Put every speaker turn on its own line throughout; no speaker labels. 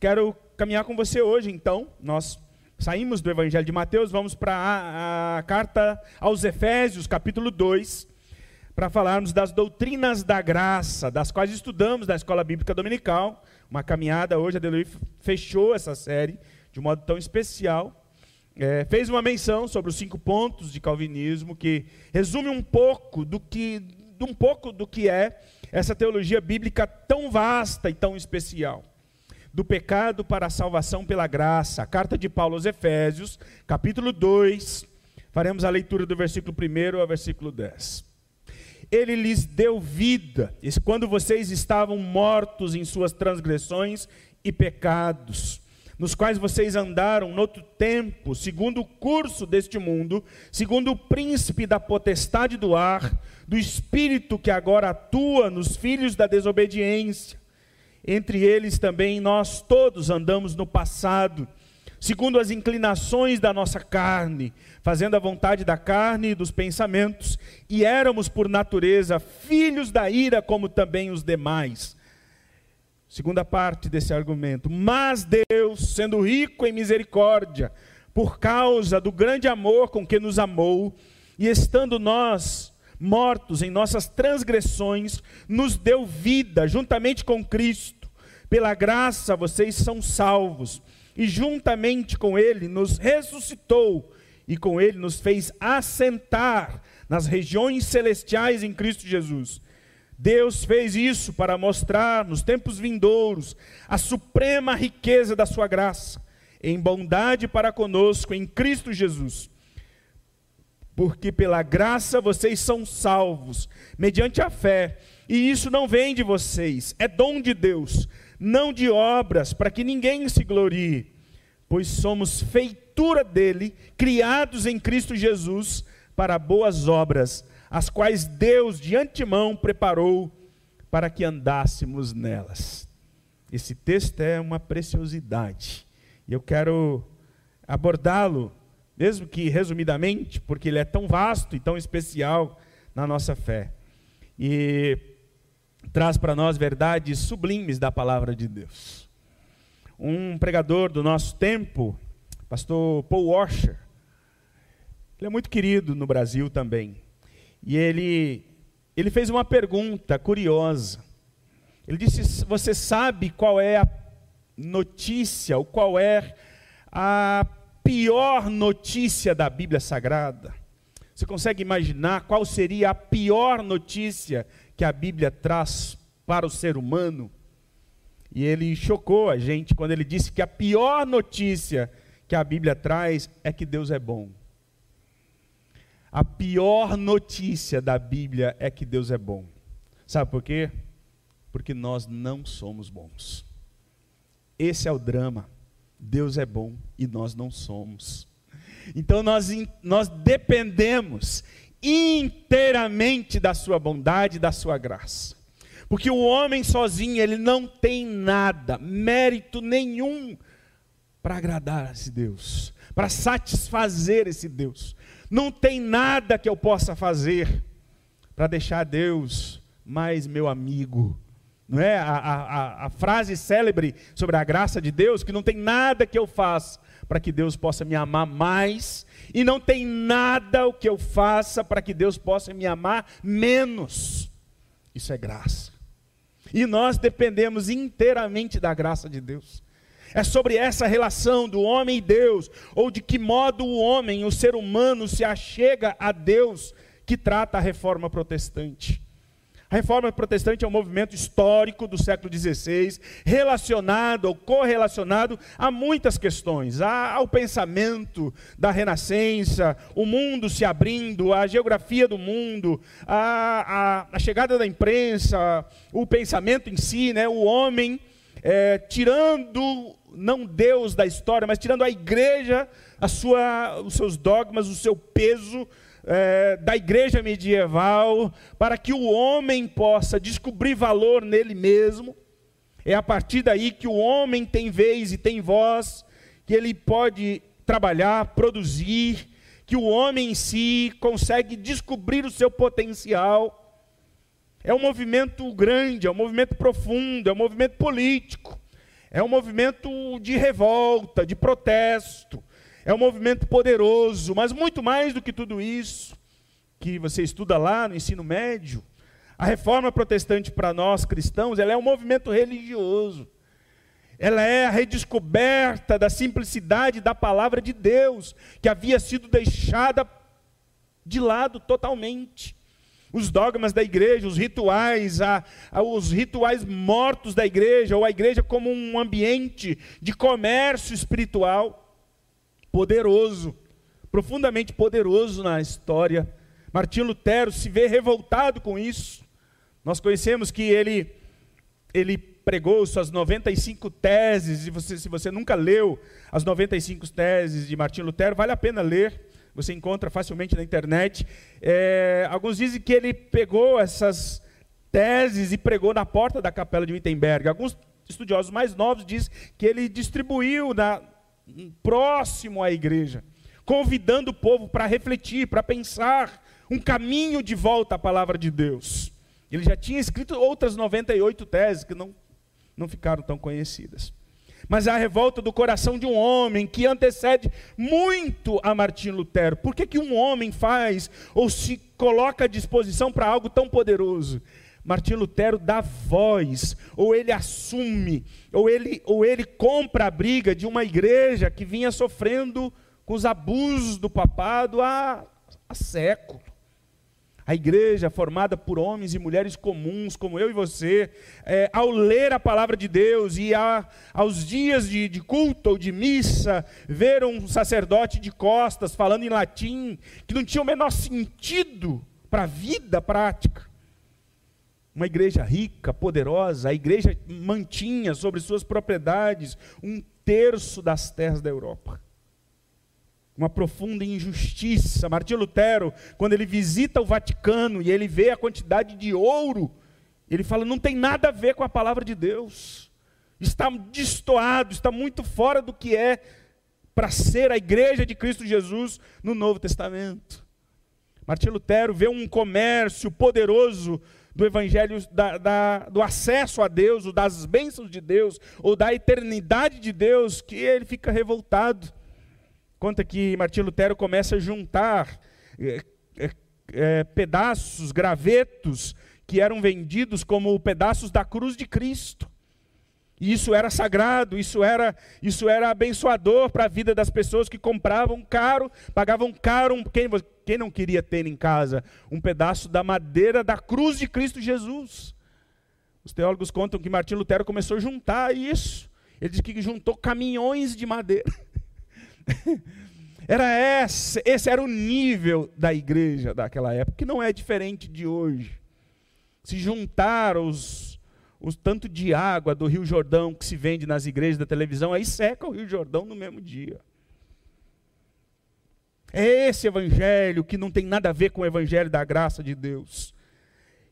Quero caminhar com você hoje, então. Nós saímos do Evangelho de Mateus, vamos para a, a, carta aos Efésios, capítulo 2, para falarmos das doutrinas da graça, das quais estudamos na Escola Bíblica Dominical. Uma caminhada hoje, a Delui fechou essa série de um modo tão especial. É, fez uma menção sobre os cinco pontos de calvinismo que resume um pouco do que, um pouco do que é essa teologia bíblica tão vasta e tão especial do pecado para a salvação pela graça. Carta de Paulo aos Efésios, capítulo 2. Faremos a leitura do versículo 1 ao versículo 10. Ele lhes deu vida, quando vocês estavam mortos em suas transgressões e pecados, nos quais vocês andaram no outro tempo, segundo o curso deste mundo, segundo o príncipe da potestade do ar, do espírito que agora atua nos filhos da desobediência entre eles também nós todos andamos no passado, segundo as inclinações da nossa carne, fazendo a vontade da carne e dos pensamentos, e éramos por natureza filhos da ira, como também os demais. Segunda parte desse argumento. Mas Deus, sendo rico em misericórdia, por causa do grande amor com que nos amou, e estando nós mortos em nossas transgressões, nos deu vida juntamente com Cristo pela graça vocês são salvos, e juntamente com Ele nos ressuscitou, e com Ele nos fez assentar nas regiões celestiais em Cristo Jesus. Deus fez isso para mostrar nos tempos vindouros a suprema riqueza da Sua graça, em bondade para conosco em Cristo Jesus. Porque pela graça vocês são salvos, mediante a fé, e isso não vem de vocês, é dom de Deus não de obras, para que ninguém se glorie, pois somos feitura dele, criados em Cristo Jesus para boas obras, as quais Deus de antemão preparou para que andássemos nelas. Esse texto é uma preciosidade, e eu quero abordá-lo, mesmo que resumidamente, porque ele é tão vasto e tão especial na nossa fé. E traz para nós verdades sublimes da palavra de Deus. Um pregador do nosso tempo, pastor Paul Washer, ele é muito querido no Brasil também. E ele, ele fez uma pergunta curiosa. Ele disse: Você sabe qual é a notícia, ou qual é a pior notícia da Bíblia Sagrada? Você consegue imaginar qual seria a pior notícia que a Bíblia traz para o ser humano. E ele chocou a gente quando ele disse que a pior notícia que a Bíblia traz é que Deus é bom. A pior notícia da Bíblia é que Deus é bom. Sabe por quê? Porque nós não somos bons. Esse é o drama. Deus é bom e nós não somos. Então nós, nós dependemos inteiramente da sua bondade, da sua graça. Porque o homem sozinho, ele não tem nada, mérito nenhum para agradar esse Deus, para satisfazer esse Deus. Não tem nada que eu possa fazer para deixar Deus mais meu amigo. Não é a, a, a frase célebre sobre a graça de Deus, que não tem nada que eu faça para que Deus possa me amar mais e não tem nada o que eu faça para que Deus possa me amar menos. Isso é graça. E nós dependemos inteiramente da graça de Deus. É sobre essa relação do homem e Deus, ou de que modo o homem, o ser humano, se achega a Deus, que trata a reforma protestante. A reforma protestante é um movimento histórico do século XVI, relacionado ou correlacionado a muitas questões, ao pensamento da Renascença, o mundo se abrindo, a geografia do mundo, a, a, a chegada da imprensa, o pensamento em si, né, o homem é, tirando não Deus da história, mas tirando a igreja, a sua, os seus dogmas, o seu peso é, da igreja medieval, para que o homem possa descobrir valor nele mesmo. É a partir daí que o homem tem vez e tem voz, que ele pode trabalhar, produzir, que o homem em si consegue descobrir o seu potencial. É um movimento grande, é um movimento profundo, é um movimento político. É um movimento de revolta, de protesto. É um movimento poderoso, mas muito mais do que tudo isso que você estuda lá no ensino médio, a reforma protestante para nós cristãos, ela é um movimento religioso. Ela é a redescoberta da simplicidade da palavra de Deus, que havia sido deixada de lado totalmente. Os dogmas da igreja, os rituais, a, a, os rituais mortos da igreja, ou a igreja como um ambiente de comércio espiritual poderoso, profundamente poderoso na história. Martim Lutero se vê revoltado com isso. Nós conhecemos que ele, ele pregou suas 95 teses, e você, se você nunca leu as 95 teses de Martim Lutero, vale a pena ler você encontra facilmente na internet. É, alguns dizem que ele pegou essas teses e pregou na porta da capela de Wittenberg. Alguns estudiosos mais novos dizem que ele distribuiu na, próximo à igreja, convidando o povo para refletir, para pensar um caminho de volta à palavra de Deus. Ele já tinha escrito outras 98 teses que não, não ficaram tão conhecidas mas a revolta do coração de um homem que antecede muito a Martim Lutero. Por que, que um homem faz ou se coloca à disposição para algo tão poderoso? Martim Lutero dá voz, ou ele assume, ou ele, ou ele compra a briga de uma igreja que vinha sofrendo com os abusos do papado há, há. A igreja, formada por homens e mulheres comuns, como eu e você, é, ao ler a palavra de Deus e a, aos dias de, de culto ou de missa, ver um sacerdote de costas falando em latim, que não tinha o menor sentido para a vida prática. Uma igreja rica, poderosa, a igreja mantinha sobre suas propriedades um terço das terras da Europa uma profunda injustiça. Martinho Lutero, quando ele visita o Vaticano e ele vê a quantidade de ouro, ele fala: não tem nada a ver com a palavra de Deus, está destoado, está muito fora do que é para ser a igreja de Cristo Jesus no Novo Testamento. Martinho Lutero vê um comércio poderoso do evangelho, da, da, do acesso a Deus, ou das bênçãos de Deus, ou da eternidade de Deus, que ele fica revoltado. Conta que Martim Lutero começa a juntar é, é, é, pedaços, gravetos, que eram vendidos como pedaços da cruz de Cristo. E isso era sagrado, isso era, isso era abençoador para a vida das pessoas que compravam caro, pagavam caro. Quem, quem não queria ter em casa um pedaço da madeira da cruz de Cristo Jesus? Os teólogos contam que Martim Lutero começou a juntar isso. Ele diz que juntou caminhões de madeira. Era esse, esse era o nível da igreja daquela época, que não é diferente de hoje. Se juntar os, os tanto de água do Rio Jordão que se vende nas igrejas da televisão, aí seca o Rio Jordão no mesmo dia. É esse evangelho que não tem nada a ver com o evangelho da graça de Deus.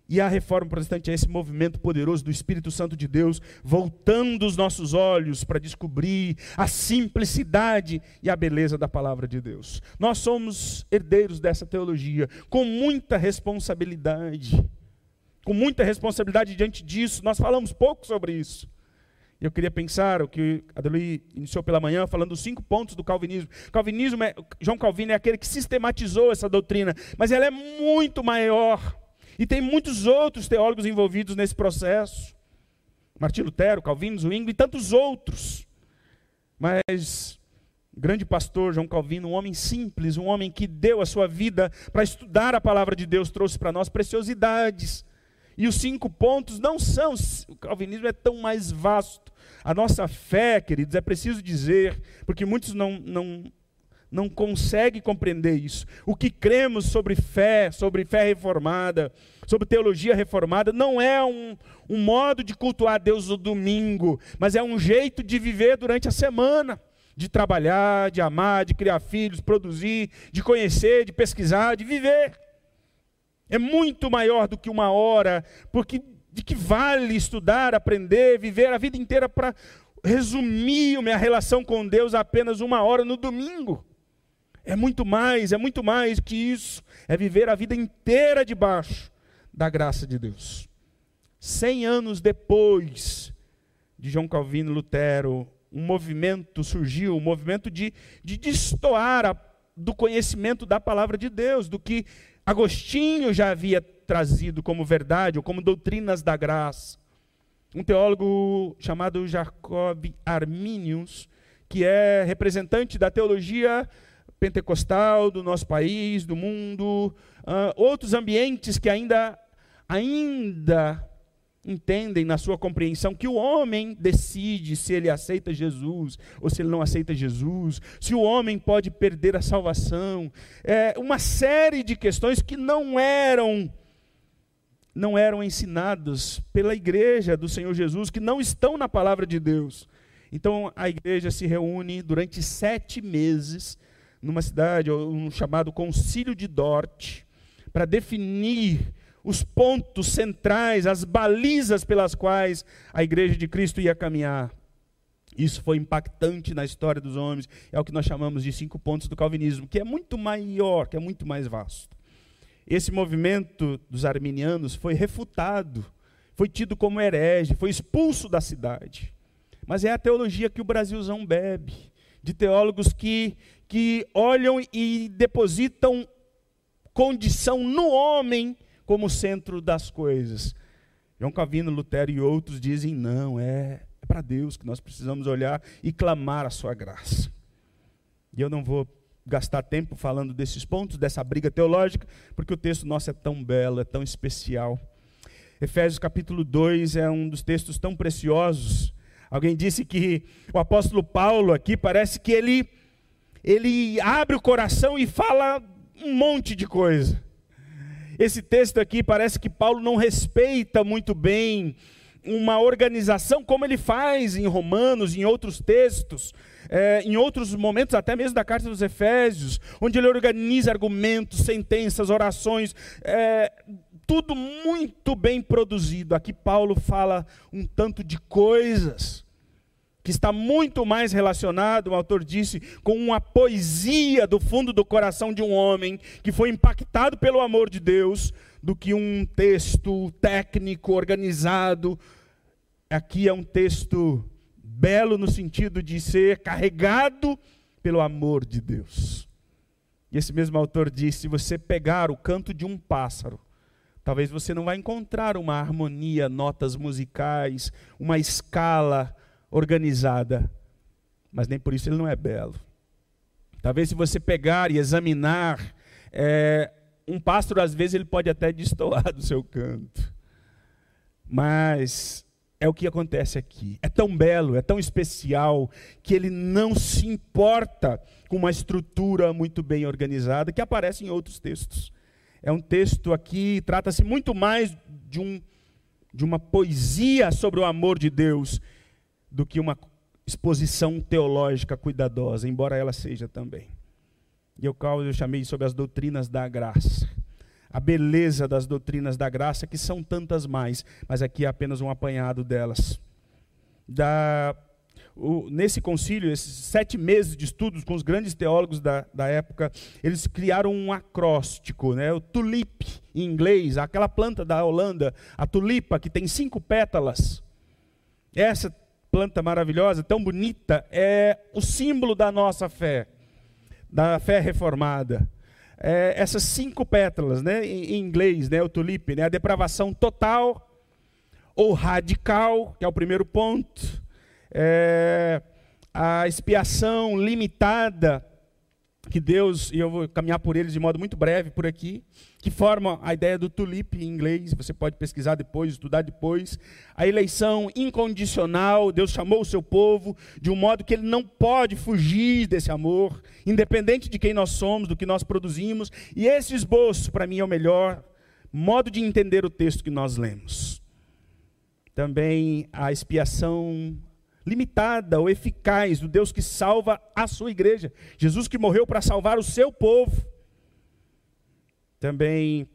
E a reforma protestante é esse movimento poderoso do Espírito Santo de Deus, voltando os nossos olhos para descobrir a simplicidade e a beleza da palavra de Deus. Nós somos herdeiros dessa teologia, com muita responsabilidade. Com muita responsabilidade diante disso, nós falamos pouco sobre isso. Eu queria pensar o que Adelui iniciou pela manhã, falando dos cinco pontos do calvinismo. Calvinismo é, João Calvino é aquele que sistematizou essa doutrina, mas ela é muito maior e tem muitos outros teólogos envolvidos nesse processo. Martim Lutero, Calvino, Zwingli e tantos outros. Mas grande pastor João Calvino, um homem simples, um homem que deu a sua vida para estudar a palavra de Deus, trouxe para nós preciosidades. E os cinco pontos não são, o calvinismo é tão mais vasto. A nossa fé, queridos, é preciso dizer, porque muitos não, não não consegue compreender isso. O que cremos sobre fé, sobre fé reformada, sobre teologia reformada, não é um, um modo de cultuar Deus no domingo, mas é um jeito de viver durante a semana. De trabalhar, de amar, de criar filhos, produzir, de conhecer, de pesquisar, de viver. É muito maior do que uma hora, porque de que vale estudar, aprender, viver a vida inteira para resumir minha relação com Deus a apenas uma hora no domingo? É muito mais, é muito mais que isso. É viver a vida inteira debaixo da graça de Deus. Cem anos depois de João Calvino Lutero, um movimento surgiu, um movimento de, de destoar a, do conhecimento da palavra de Deus, do que Agostinho já havia trazido como verdade ou como doutrinas da graça. Um teólogo chamado Jacob Arminius, que é representante da teologia pentecostal do nosso país, do mundo, uh, outros ambientes que ainda, ainda entendem na sua compreensão que o homem decide se ele aceita Jesus ou se ele não aceita Jesus, se o homem pode perder a salvação, é uma série de questões que não eram não eram ensinadas pela igreja do Senhor Jesus, que não estão na palavra de Deus. Então a igreja se reúne durante sete meses numa cidade, um chamado Concílio de Dort, para definir os pontos centrais, as balizas pelas quais a igreja de Cristo ia caminhar. Isso foi impactante na história dos homens, é o que nós chamamos de cinco pontos do calvinismo, que é muito maior, que é muito mais vasto. Esse movimento dos arminianos foi refutado, foi tido como herege, foi expulso da cidade. Mas é a teologia que o Brasilzão bebe, de teólogos que, que olham e depositam condição no homem como centro das coisas. João Calvino, Lutero e outros dizem: não, é, é para Deus que nós precisamos olhar e clamar a sua graça. E eu não vou gastar tempo falando desses pontos, dessa briga teológica, porque o texto nosso é tão belo, é tão especial. Efésios capítulo 2 é um dos textos tão preciosos. Alguém disse que o apóstolo Paulo aqui parece que ele ele abre o coração e fala um monte de coisa. Esse texto aqui parece que Paulo não respeita muito bem uma organização como ele faz em Romanos, em outros textos, é, em outros momentos, até mesmo da carta dos Efésios, onde ele organiza argumentos, sentenças, orações, é, tudo muito bem produzido. Aqui Paulo fala um tanto de coisas que está muito mais relacionado, o autor disse, com uma poesia do fundo do coração de um homem que foi impactado pelo amor de Deus, do que um texto técnico, organizado. Aqui é um texto belo no sentido de ser carregado pelo amor de Deus. E esse mesmo autor disse: se você pegar o canto de um pássaro, talvez você não vai encontrar uma harmonia, notas musicais, uma escala organizada, mas nem por isso ele não é belo. Talvez se você pegar e examinar, é, um pássaro às vezes ele pode até destoar do seu canto, mas é o que acontece aqui. É tão belo, é tão especial, que ele não se importa com uma estrutura muito bem organizada que aparece em outros textos. É um texto aqui, trata-se muito mais de, um, de uma poesia sobre o amor de Deus do que uma exposição teológica cuidadosa, embora ela seja também. E qual eu chamei sobre as doutrinas da graça. A beleza das doutrinas da graça, que são tantas mais, mas aqui é apenas um apanhado delas. Da, o, nesse concílio, esses sete meses de estudos com os grandes teólogos da, da época, eles criaram um acróstico, né? o tulip em inglês, aquela planta da Holanda, a tulipa, que tem cinco pétalas. Essa planta maravilhosa, tão bonita, é o símbolo da nossa fé, da fé reformada. É, essas cinco pétalas, né, em, inglês, né, o tulipe, né, a depravação total ou radical, que é o primeiro ponto, é, a expiação limitada que Deus, e eu vou caminhar por eles de modo muito breve por aqui, que formam a ideia do tulip em inglês, você pode pesquisar depois, estudar depois. A eleição incondicional, Deus chamou o seu povo de um modo que ele não pode fugir desse amor, independente de quem nós somos, do que nós produzimos. E esse esboço, para mim, é o melhor modo de entender o texto que nós lemos. Também a expiação limitada ou eficaz do Deus que salva a sua igreja. Jesus que morreu para salvar o seu povo. Também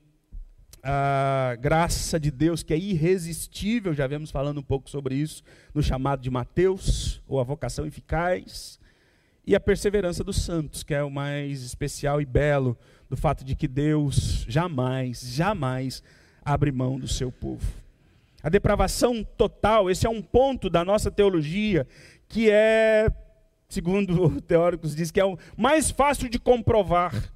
a graça de Deus que é irresistível, já vemos falando um pouco sobre isso no chamado de Mateus, ou a vocação eficaz, e a perseverança dos santos, que é o mais especial e belo do fato de que Deus jamais, jamais abre mão do seu povo. A depravação total, esse é um ponto da nossa teologia que é, segundo teóricos diz que é o mais fácil de comprovar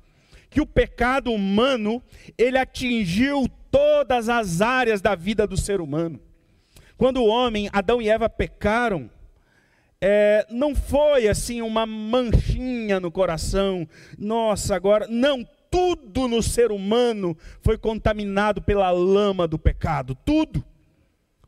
que o pecado humano, ele atingiu todas as áreas da vida do ser humano. Quando o homem, Adão e Eva pecaram, é, não foi assim uma manchinha no coração, nossa, agora. Não, tudo no ser humano foi contaminado pela lama do pecado, tudo.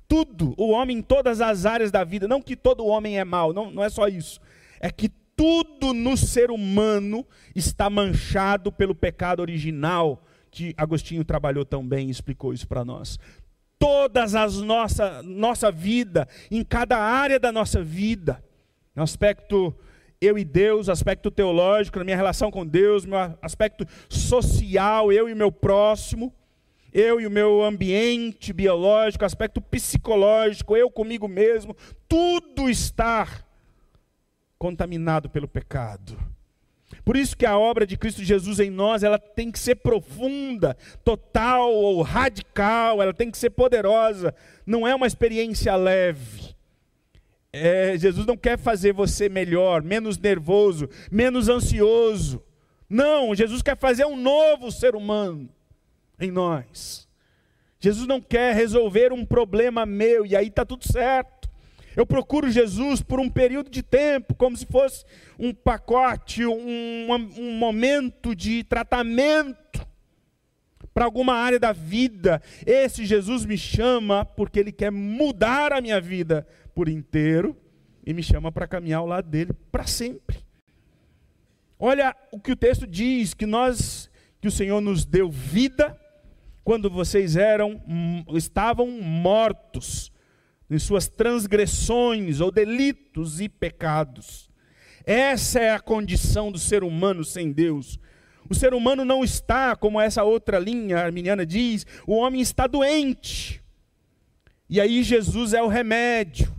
Tudo, o homem em todas as áreas da vida, não que todo homem é mau, não, não é só isso, é que tudo no ser humano está manchado pelo pecado original, que Agostinho trabalhou tão bem e explicou isso para nós. Todas as nossa nossa vida, em cada área da nossa vida, no aspecto eu e Deus, aspecto teológico, na minha relação com Deus, meu aspecto social, eu e meu próximo, eu e o meu ambiente biológico, aspecto psicológico, eu comigo mesmo, tudo está contaminado pelo pecado. Por isso que a obra de Cristo Jesus em nós, ela tem que ser profunda, total ou radical, ela tem que ser poderosa, não é uma experiência leve. É, Jesus não quer fazer você melhor, menos nervoso, menos ansioso. Não, Jesus quer fazer um novo ser humano em nós. Jesus não quer resolver um problema meu e aí está tudo certo. Eu procuro Jesus por um período de tempo, como se fosse um pacote, um, um momento de tratamento para alguma área da vida. Esse Jesus me chama porque Ele quer mudar a minha vida por inteiro e me chama para caminhar ao lado dele para sempre. Olha o que o texto diz: que nós, que o Senhor nos deu vida quando vocês eram, estavam mortos em suas transgressões ou delitos e pecados. Essa é a condição do ser humano sem Deus. O ser humano não está, como essa outra linha arminiana diz, o homem está doente. E aí Jesus é o remédio.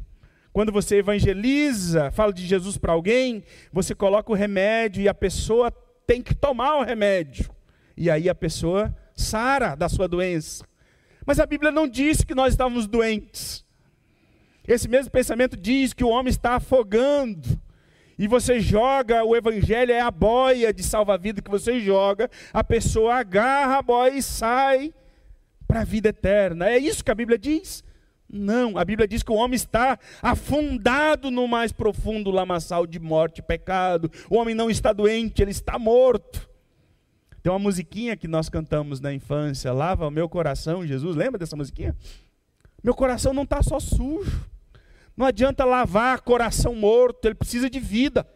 Quando você evangeliza, fala de Jesus para alguém, você coloca o remédio e a pessoa tem que tomar o remédio. E aí a pessoa sara da sua doença. Mas a Bíblia não diz que nós estávamos doentes. Esse mesmo pensamento diz que o homem está afogando. E você joga, o evangelho é a boia de salva-vida que você joga, a pessoa agarra a boia e sai para a vida eterna. É isso que a Bíblia diz? Não, a Bíblia diz que o homem está afundado no mais profundo lamaçal de morte e pecado. O homem não está doente, ele está morto. Tem uma musiquinha que nós cantamos na infância, lava o meu coração, Jesus, lembra dessa musiquinha? Meu coração não está só sujo. Não adianta lavar coração morto, ele precisa de vida.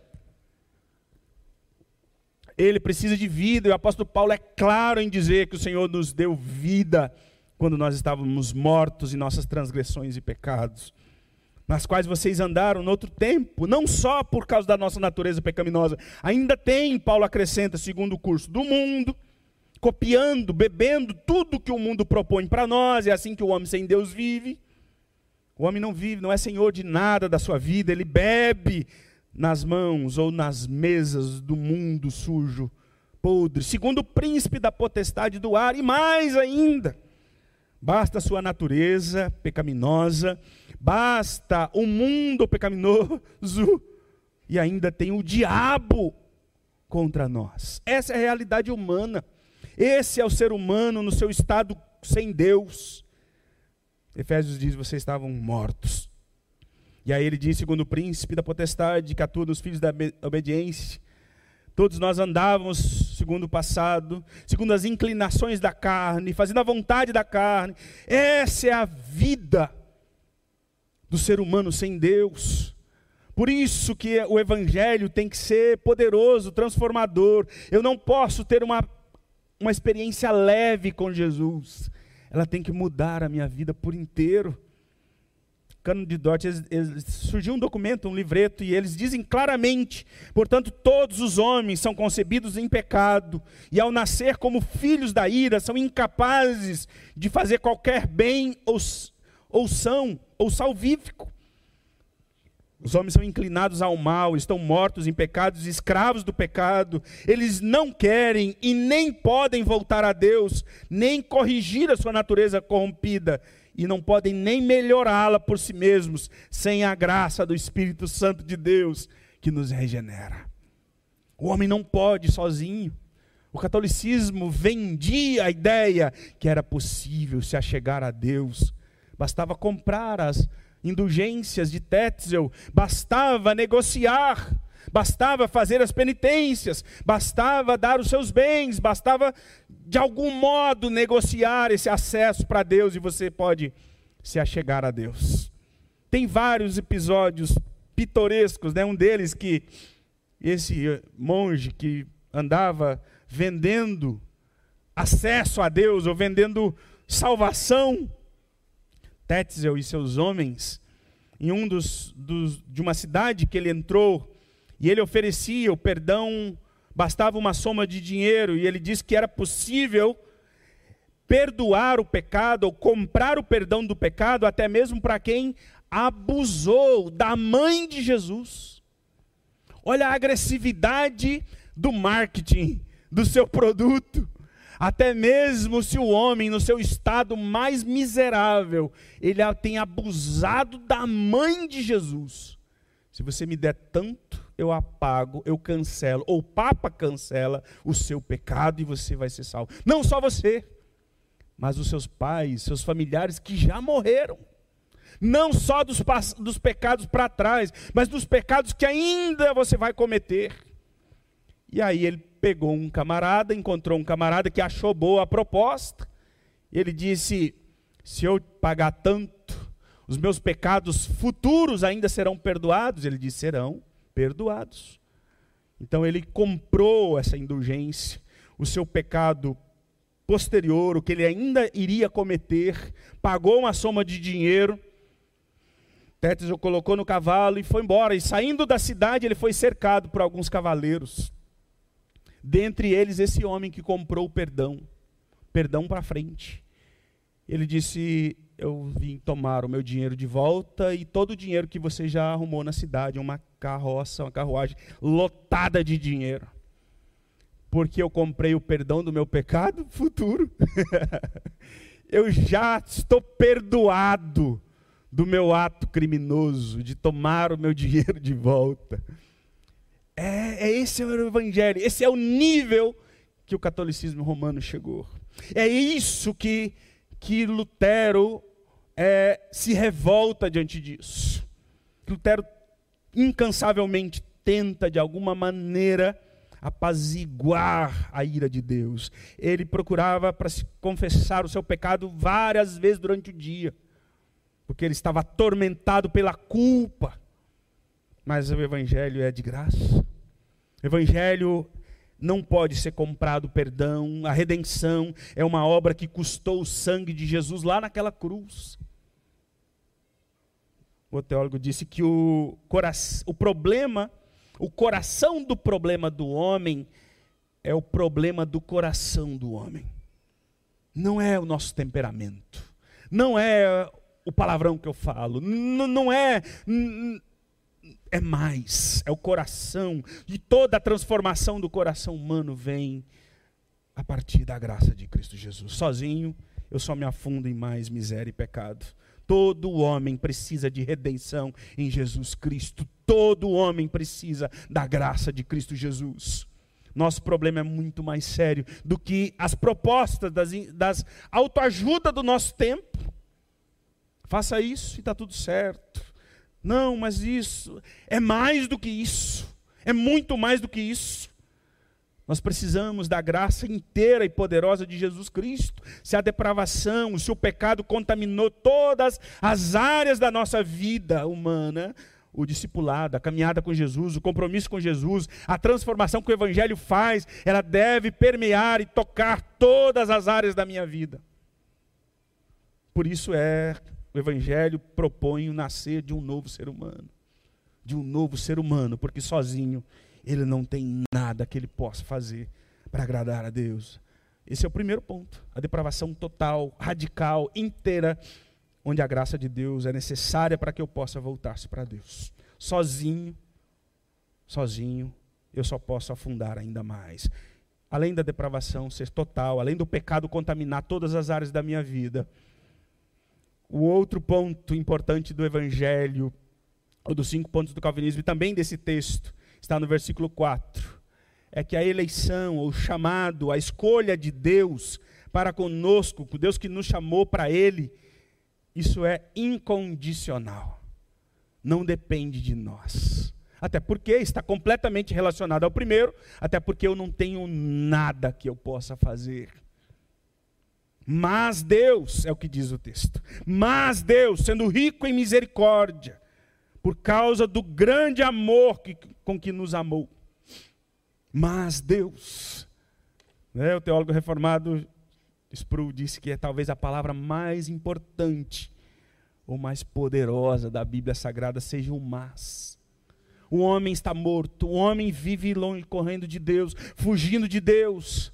Ele precisa de vida, e o apóstolo Paulo é claro em dizer que o Senhor nos deu vida quando nós estávamos mortos em nossas transgressões e pecados, nas quais vocês andaram no outro tempo, não só por causa da nossa natureza pecaminosa, ainda tem, Paulo acrescenta, segundo o curso do mundo, copiando, bebendo tudo que o mundo propõe para nós, é assim que o homem sem Deus vive. O homem não vive, não é senhor de nada da sua vida, ele bebe nas mãos ou nas mesas do mundo sujo, podre, segundo o príncipe da potestade do ar, e mais ainda Basta a sua natureza pecaminosa, basta o mundo pecaminoso e ainda tem o diabo contra nós. Essa é a realidade humana. Esse é o ser humano no seu estado sem Deus. Efésios diz: vocês estavam mortos. E aí ele diz, segundo o príncipe da potestade, que atua nos filhos da obediência, Todos nós andávamos segundo o passado, segundo as inclinações da carne, fazendo a vontade da carne. Essa é a vida do ser humano sem Deus. Por isso que o evangelho tem que ser poderoso, transformador. Eu não posso ter uma, uma experiência leve com Jesus. Ela tem que mudar a minha vida por inteiro. Cano de Dort, surgiu um documento, um livreto, e eles dizem claramente: portanto, todos os homens são concebidos em pecado, e ao nascer como filhos da ira, são incapazes de fazer qualquer bem ou, ou são, ou salvífico. Os homens são inclinados ao mal, estão mortos em pecados, escravos do pecado. Eles não querem e nem podem voltar a Deus, nem corrigir a sua natureza corrompida e não podem nem melhorá-la por si mesmos, sem a graça do Espírito Santo de Deus que nos regenera. O homem não pode sozinho. O catolicismo vendia a ideia que era possível se achegar a Deus. Bastava comprar as indulgências de Tetzel, bastava negociar, bastava fazer as penitências, bastava dar os seus bens, bastava de algum modo negociar esse acesso para Deus e você pode se achegar a Deus. Tem vários episódios pitorescos, né? Um deles que esse monge que andava vendendo acesso a Deus ou vendendo salvação Tetzel e seus homens em um dos, dos, de uma cidade que ele entrou e ele oferecia o perdão, bastava uma soma de dinheiro e ele disse que era possível perdoar o pecado ou comprar o perdão do pecado até mesmo para quem abusou da mãe de Jesus. Olha a agressividade do marketing do seu produto. Até mesmo se o homem, no seu estado mais miserável, ele tem abusado da mãe de Jesus. Se você me der tanto, eu apago, eu cancelo, ou o Papa cancela o seu pecado e você vai ser salvo. Não só você, mas os seus pais, seus familiares que já morreram. Não só dos, dos pecados para trás, mas dos pecados que ainda você vai cometer. E aí ele pegou um camarada, encontrou um camarada que achou boa a proposta. Ele disse: Se eu pagar tanto, os meus pecados futuros ainda serão perdoados? Ele disse: Serão perdoados. Então ele comprou essa indulgência, o seu pecado posterior, o que ele ainda iria cometer, pagou uma soma de dinheiro. Tétis o colocou no cavalo e foi embora. E saindo da cidade, ele foi cercado por alguns cavaleiros dentre eles esse homem que comprou o perdão, perdão para frente. Ele disse: Eu vim tomar o meu dinheiro de volta e todo o dinheiro que você já arrumou na cidade, uma carroça, uma carruagem lotada de dinheiro. Porque eu comprei o perdão do meu pecado futuro. eu já estou perdoado do meu ato criminoso de tomar o meu dinheiro de volta. É, é esse é o evangelho, esse é o nível que o catolicismo romano chegou. É isso que, que Lutero é, se revolta diante disso. Lutero incansavelmente tenta, de alguma maneira, apaziguar a ira de Deus. Ele procurava para se confessar o seu pecado várias vezes durante o dia, porque ele estava atormentado pela culpa. Mas o Evangelho é de graça. O Evangelho não pode ser comprado perdão, a redenção é uma obra que custou o sangue de Jesus lá naquela cruz. O teólogo disse que o, o problema, o coração do problema do homem é o problema do coração do homem. Não é o nosso temperamento, não é o palavrão que eu falo, não é é mais, é o coração, e toda a transformação do coração humano vem a partir da graça de Cristo Jesus. Sozinho, eu só me afundo em mais miséria e pecado. Todo homem precisa de redenção em Jesus Cristo. Todo homem precisa da graça de Cristo Jesus. Nosso problema é muito mais sério do que as propostas das, das autoajuda do nosso tempo. Faça isso e está tudo certo. Não, mas isso é mais do que isso. É muito mais do que isso. Nós precisamos da graça inteira e poderosa de Jesus Cristo. Se a depravação, se o pecado contaminou todas as áreas da nossa vida humana, o discipulado, a caminhada com Jesus, o compromisso com Jesus, a transformação que o Evangelho faz, ela deve permear e tocar todas as áreas da minha vida. Por isso é o Evangelho propõe o nascer de um novo ser humano. De um novo ser humano, porque sozinho ele não tem nada que ele possa fazer para agradar a Deus. Esse é o primeiro ponto. A depravação total, radical, inteira, onde a graça de Deus é necessária para que eu possa voltar-se para Deus. Sozinho, sozinho, eu só posso afundar ainda mais. Além da depravação ser total, além do pecado contaminar todas as áreas da minha vida, O outro ponto importante do Evangelho, ou dos cinco pontos do Calvinismo, e também desse texto, está no versículo 4. É que a eleição, o chamado, a escolha de Deus para conosco, o Deus que nos chamou para Ele, isso é incondicional. Não depende de nós. Até porque está completamente relacionado ao primeiro, até porque eu não tenho nada que eu possa fazer. Mas Deus, é o que diz o texto, mas Deus, sendo rico em misericórdia, por causa do grande amor que, com que nos amou. Mas Deus, né, o teólogo reformado Sproul disse que é talvez a palavra mais importante ou mais poderosa da Bíblia Sagrada seja o mas. O homem está morto, o homem vive longe, correndo de Deus, fugindo de Deus.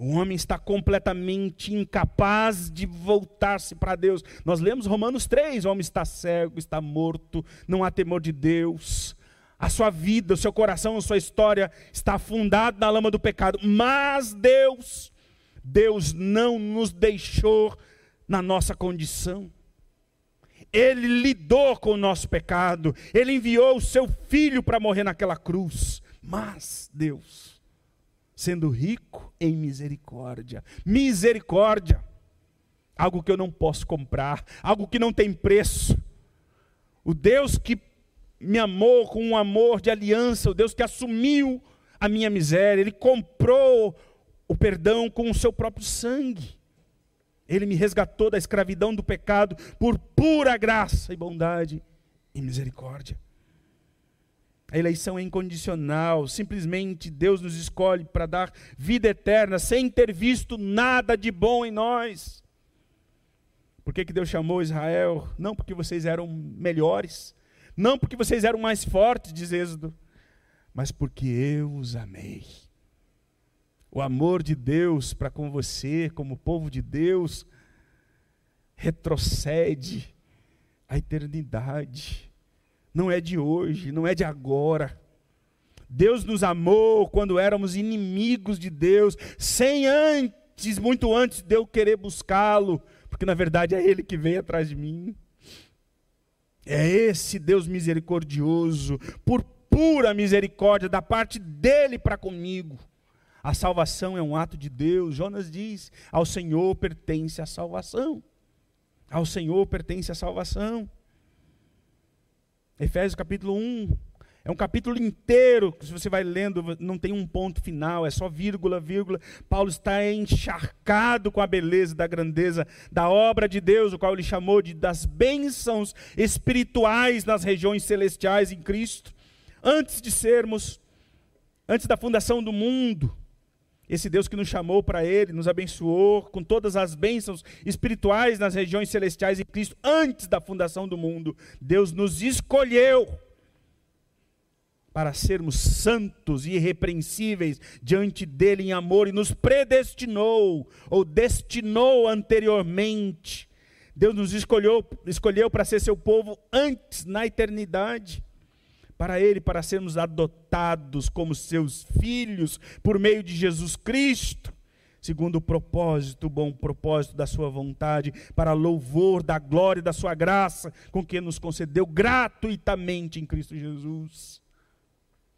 O homem está completamente incapaz de voltar-se para Deus. Nós lemos Romanos 3: o homem está cego, está morto, não há temor de Deus. A sua vida, o seu coração, a sua história está afundado na lama do pecado. Mas Deus, Deus não nos deixou na nossa condição. Ele lidou com o nosso pecado, ele enviou o seu filho para morrer naquela cruz. Mas Deus, sendo rico em misericórdia, misericórdia, algo que eu não posso comprar, algo que não tem preço. O Deus que me amou com um amor de aliança, o Deus que assumiu a minha miséria, ele comprou o perdão com o seu próprio sangue. Ele me resgatou da escravidão do pecado por pura graça e bondade e misericórdia. A eleição é incondicional, simplesmente Deus nos escolhe para dar vida eterna, sem ter visto nada de bom em nós. Por que, que Deus chamou Israel? Não porque vocês eram melhores, não porque vocês eram mais fortes, diz Êxodo, mas porque eu os amei. O amor de Deus para com você, como povo de Deus, retrocede a eternidade. Não é de hoje, não é de agora. Deus nos amou quando éramos inimigos de Deus, sem antes, muito antes de eu querer buscá-lo, porque na verdade é Ele que vem atrás de mim. É esse Deus misericordioso, por pura misericórdia da parte dele para comigo. A salvação é um ato de Deus. Jonas diz: ao Senhor pertence a salvação. Ao Senhor pertence a salvação. Efésios capítulo 1. É um capítulo inteiro, se você vai lendo, não tem um ponto final, é só vírgula, vírgula. Paulo está encharcado com a beleza da grandeza da obra de Deus, o qual ele chamou de das bênçãos espirituais nas regiões celestiais em Cristo. Antes de sermos, antes da fundação do mundo, esse Deus que nos chamou para Ele, nos abençoou com todas as bênçãos espirituais nas regiões celestiais em Cristo, antes da fundação do mundo. Deus nos escolheu para sermos santos e irrepreensíveis diante dele em amor e nos predestinou ou destinou anteriormente. Deus nos escolheu, escolheu para ser seu povo antes na eternidade para Ele, para sermos adotados como seus filhos por meio de Jesus Cristo, segundo o propósito, o bom propósito da Sua vontade, para louvor da glória e da Sua graça, com que nos concedeu gratuitamente em Cristo Jesus.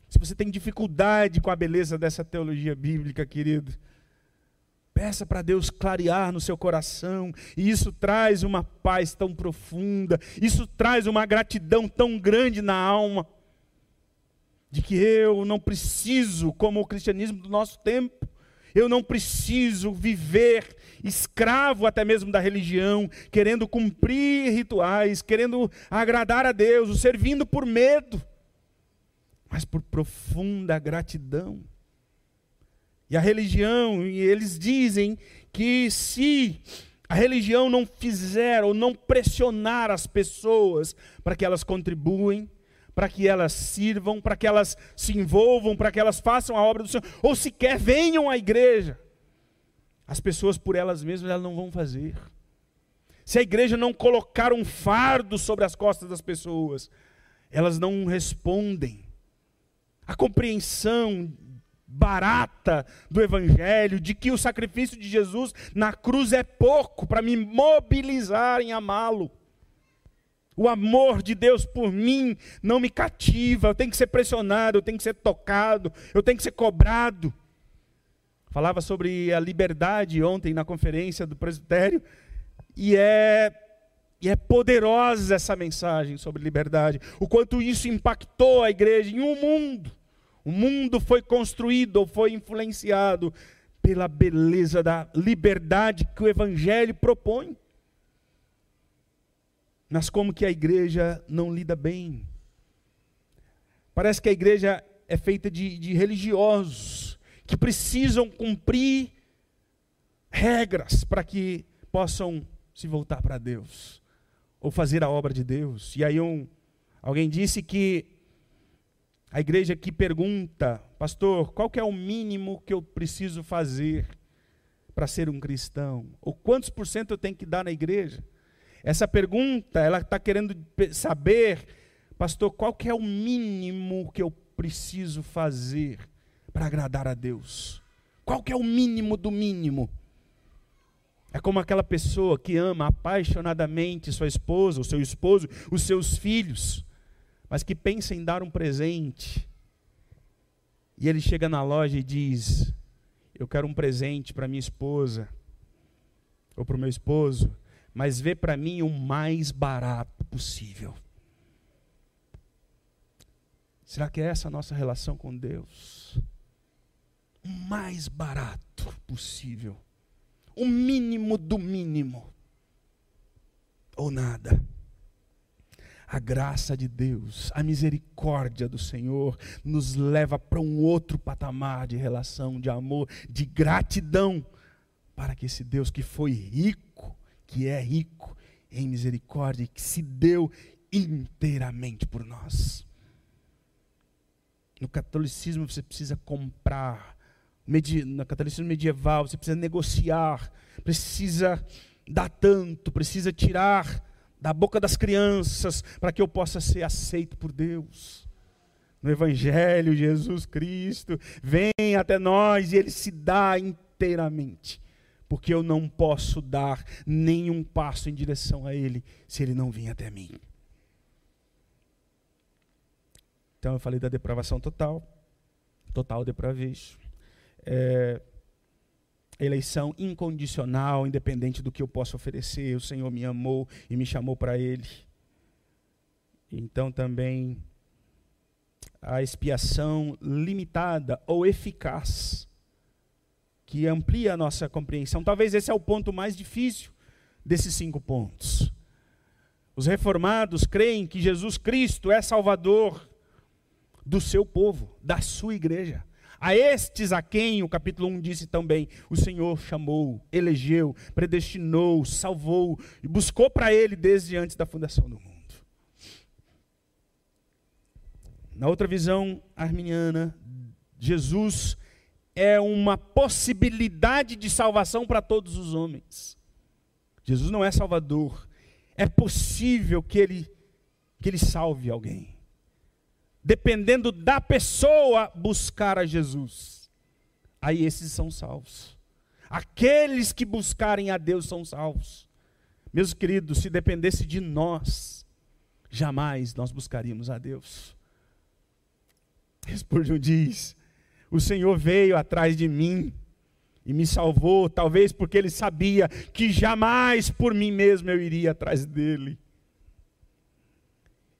Se você tem dificuldade com a beleza dessa teologia bíblica, querido, Peça para Deus clarear no seu coração, e isso traz uma paz tão profunda, isso traz uma gratidão tão grande na alma de que eu não preciso, como o cristianismo do nosso tempo, eu não preciso viver escravo até mesmo da religião, querendo cumprir rituais, querendo agradar a Deus, o servindo por medo, mas por profunda gratidão. E a religião, e eles dizem que se a religião não fizer ou não pressionar as pessoas para que elas contribuem, para que elas sirvam, para que elas se envolvam, para que elas façam a obra do Senhor, ou sequer venham à igreja. As pessoas por elas mesmas elas não vão fazer. Se a igreja não colocar um fardo sobre as costas das pessoas, elas não respondem. A compreensão barata do Evangelho, de que o sacrifício de Jesus na cruz é pouco para me mobilizar em amá-lo. O amor de Deus por mim não me cativa, eu tenho que ser pressionado, eu tenho que ser tocado, eu tenho que ser cobrado. Falava sobre a liberdade ontem na conferência do presbitério, e é, e é poderosa essa mensagem sobre liberdade. O quanto isso impactou a igreja em um mundo. O mundo foi construído ou foi influenciado pela beleza da liberdade que o Evangelho propõe. Mas como que a igreja não lida bem? Parece que a igreja é feita de, de religiosos que precisam cumprir regras para que possam se voltar para Deus ou fazer a obra de Deus. E aí um, alguém disse que a igreja que pergunta, pastor, qual é o mínimo que eu preciso fazer para ser um cristão? Ou quantos por cento eu tenho que dar na igreja? Essa pergunta, ela está querendo saber, pastor, qual que é o mínimo que eu preciso fazer para agradar a Deus? Qual que é o mínimo do mínimo? É como aquela pessoa que ama apaixonadamente sua esposa, o seu esposo, os seus filhos, mas que pensa em dar um presente. E ele chega na loja e diz: Eu quero um presente para minha esposa, ou para o meu esposo mas vê para mim o mais barato possível. Será que é essa a nossa relação com Deus? O mais barato possível. O mínimo do mínimo. Ou nada. A graça de Deus, a misericórdia do Senhor nos leva para um outro patamar de relação, de amor, de gratidão, para que esse Deus que foi rico que é rico em misericórdia e que se deu inteiramente por nós. No catolicismo você precisa comprar, no catolicismo medieval você precisa negociar, precisa dar tanto, precisa tirar da boca das crianças para que eu possa ser aceito por Deus. No Evangelho, Jesus Cristo vem até nós e ele se dá inteiramente porque eu não posso dar nenhum passo em direção a Ele se Ele não vir até mim. Então eu falei da depravação total, total depravejo. É, eleição incondicional, independente do que eu possa oferecer. O Senhor me amou e me chamou para Ele. Então também a expiação limitada ou eficaz que amplia a nossa compreensão. Talvez esse é o ponto mais difícil desses cinco pontos. Os reformados creem que Jesus Cristo é Salvador do seu povo, da sua igreja. A estes a quem, o capítulo 1 disse também, o Senhor chamou, elegeu, predestinou, salvou e buscou para ele desde antes da fundação do mundo. Na outra visão arminiana, Jesus é uma possibilidade de salvação para todos os homens. Jesus não é salvador. É possível que ele que ele salve alguém. Dependendo da pessoa buscar a Jesus. Aí esses são salvos. Aqueles que buscarem a Deus são salvos. Meus queridos, se dependesse de nós, jamais nós buscaríamos a Deus. Spurgeon diz: o Senhor veio atrás de mim e me salvou, talvez porque ele sabia que jamais por mim mesmo eu iria atrás dele.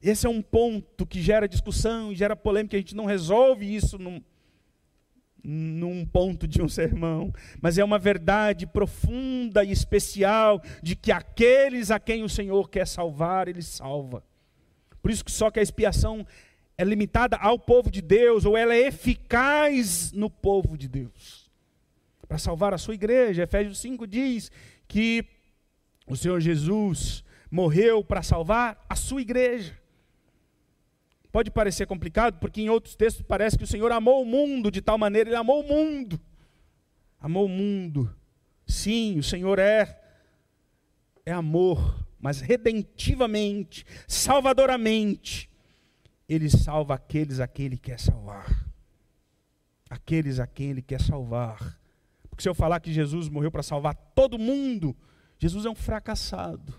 Esse é um ponto que gera discussão e gera polêmica, a gente não resolve isso num, num ponto de um sermão, mas é uma verdade profunda e especial de que aqueles a quem o Senhor quer salvar, Ele salva. Por isso que só que a expiação é limitada ao povo de Deus, ou ela é eficaz no povo de Deus. Para salvar a sua igreja, Efésios 5 diz que o Senhor Jesus morreu para salvar a sua igreja. Pode parecer complicado, porque em outros textos parece que o Senhor amou o mundo de tal maneira, ele amou o mundo. Amou o mundo. Sim, o Senhor é é amor, mas redentivamente, salvadoramente ele salva aqueles a quem ele quer salvar. aqueles a quem Ele quer salvar. Porque se eu falar que Jesus morreu para salvar todo mundo, Jesus é um fracassado.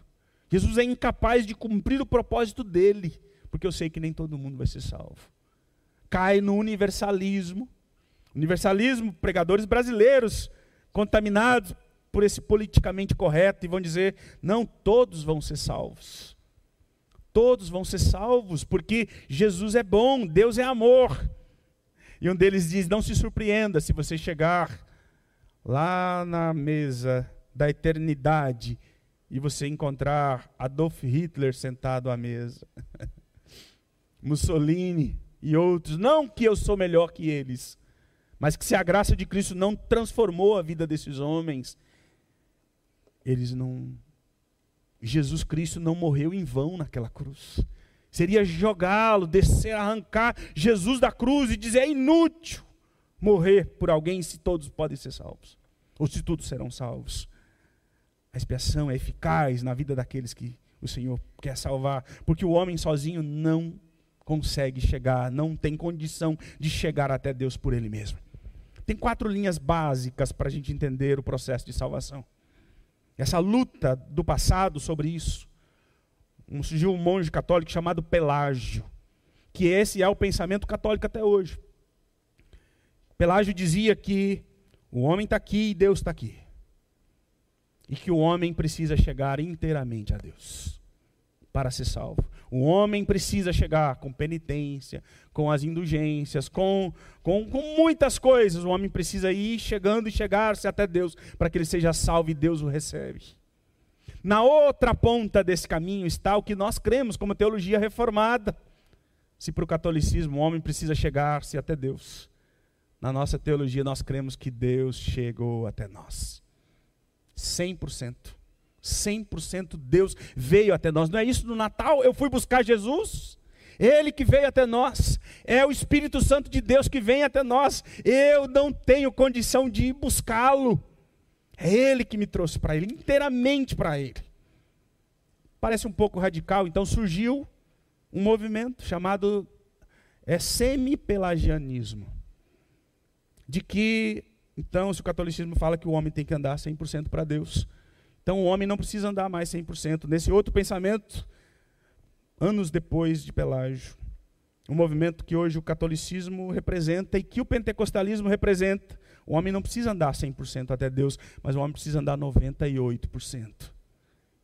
Jesus é incapaz de cumprir o propósito dele, porque eu sei que nem todo mundo vai ser salvo. Cai no universalismo. Universalismo, pregadores brasileiros contaminados por esse politicamente correto e vão dizer: não, todos vão ser salvos. Todos vão ser salvos, porque Jesus é bom, Deus é amor. E um deles diz: não se surpreenda se você chegar lá na mesa da eternidade e você encontrar Adolf Hitler sentado à mesa, Mussolini e outros. Não que eu sou melhor que eles, mas que se a graça de Cristo não transformou a vida desses homens, eles não. Jesus Cristo não morreu em vão naquela cruz. Seria jogá-lo, descer, arrancar Jesus da cruz e dizer: é inútil morrer por alguém se todos podem ser salvos, ou se todos serão salvos. A expiação é eficaz na vida daqueles que o Senhor quer salvar, porque o homem sozinho não consegue chegar, não tem condição de chegar até Deus por ele mesmo. Tem quatro linhas básicas para a gente entender o processo de salvação. Essa luta do passado sobre isso. Um, surgiu um monge católico chamado Pelágio, que esse é o pensamento católico até hoje. Pelágio dizia que o homem está aqui e Deus está aqui. E que o homem precisa chegar inteiramente a Deus para ser salvo. O homem precisa chegar com penitência, com as indulgências, com, com, com muitas coisas. O homem precisa ir chegando e chegar-se até Deus para que ele seja salvo e Deus o recebe. Na outra ponta desse caminho está o que nós cremos como teologia reformada. Se para o catolicismo o homem precisa chegar-se até Deus, na nossa teologia nós cremos que Deus chegou até nós. 100%. 100% Deus veio até nós. Não é isso no Natal? Eu fui buscar Jesus. Ele que veio até nós. É o Espírito Santo de Deus que vem até nós. Eu não tenho condição de ir buscá-lo. É Ele que me trouxe para Ele, inteiramente para Ele. Parece um pouco radical, então surgiu um movimento chamado é, semi-pelagianismo. De que, então, se o catolicismo fala que o homem tem que andar 100% para Deus, então o homem não precisa andar mais 100%. Nesse outro pensamento, anos depois de Pelágio, um movimento que hoje o catolicismo representa e que o pentecostalismo representa, o homem não precisa andar 100% até Deus, mas o homem precisa andar 98%.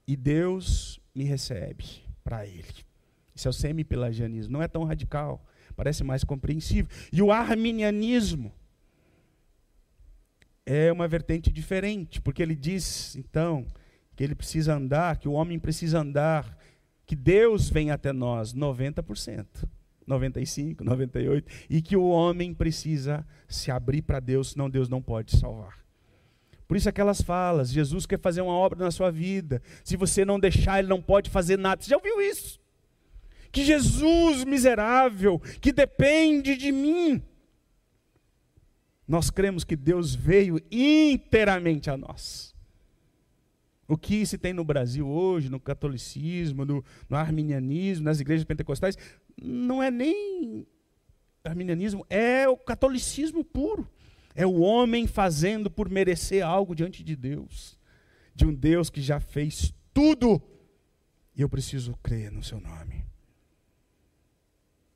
E Deus me recebe para ele. Isso é o semi-pelagianismo. Não é tão radical, parece mais compreensível. E o arminianismo, é uma vertente diferente, porque ele diz, então, que ele precisa andar, que o homem precisa andar, que Deus vem até nós 90%, 95, 98, e que o homem precisa se abrir para Deus, senão Deus não pode salvar. Por isso aquelas falas, Jesus quer fazer uma obra na sua vida. Se você não deixar, ele não pode fazer nada. Você já ouviu isso? Que Jesus miserável, que depende de mim, nós cremos que Deus veio inteiramente a nós. O que se tem no Brasil hoje, no catolicismo, no, no arminianismo, nas igrejas pentecostais, não é nem arminianismo, é o catolicismo puro. É o homem fazendo por merecer algo diante de Deus, de um Deus que já fez tudo, e eu preciso crer no seu nome.